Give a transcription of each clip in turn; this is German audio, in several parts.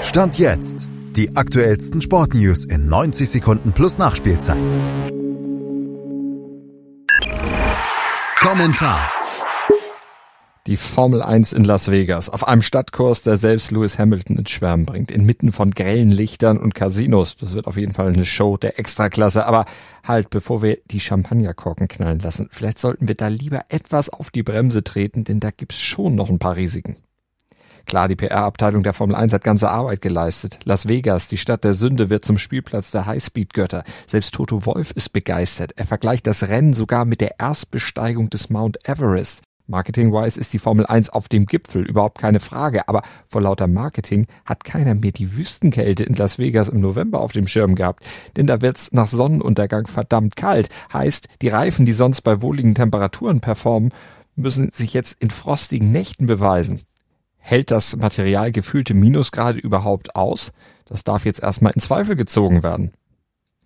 Stand jetzt. Die aktuellsten Sportnews in 90 Sekunden plus Nachspielzeit. Kommentar. Die Formel 1 in Las Vegas, auf einem Stadtkurs, der selbst Lewis Hamilton ins Schwärmen bringt, inmitten von grellen Lichtern und Casinos. Das wird auf jeden Fall eine Show der Extraklasse. Aber halt, bevor wir die Champagnerkorken knallen lassen, vielleicht sollten wir da lieber etwas auf die Bremse treten, denn da gibt's schon noch ein paar Risiken. Klar, die PR-Abteilung der Formel 1 hat ganze Arbeit geleistet. Las Vegas, die Stadt der Sünde, wird zum Spielplatz der Highspeed-Götter. Selbst Toto Wolf ist begeistert. Er vergleicht das Rennen sogar mit der Erstbesteigung des Mount Everest. Marketing-wise ist die Formel 1 auf dem Gipfel, überhaupt keine Frage. Aber vor lauter Marketing hat keiner mehr die Wüstenkälte in Las Vegas im November auf dem Schirm gehabt. Denn da wird's nach Sonnenuntergang verdammt kalt. Heißt, die Reifen, die sonst bei wohligen Temperaturen performen, müssen sich jetzt in frostigen Nächten beweisen. Hält das Material gefühlte Minusgrade überhaupt aus? Das darf jetzt erstmal in Zweifel gezogen werden.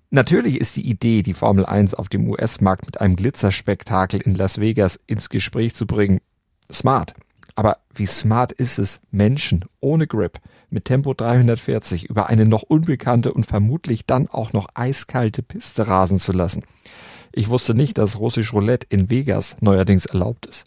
Natürlich ist die Idee, die Formel 1 auf dem US-Markt mit einem Glitzerspektakel in Las Vegas ins Gespräch zu bringen, smart. Aber wie smart ist es, Menschen ohne Grip mit Tempo 340 über eine noch unbekannte und vermutlich dann auch noch eiskalte Piste rasen zu lassen? Ich wusste nicht, dass russisch Roulette in Vegas neuerdings erlaubt ist.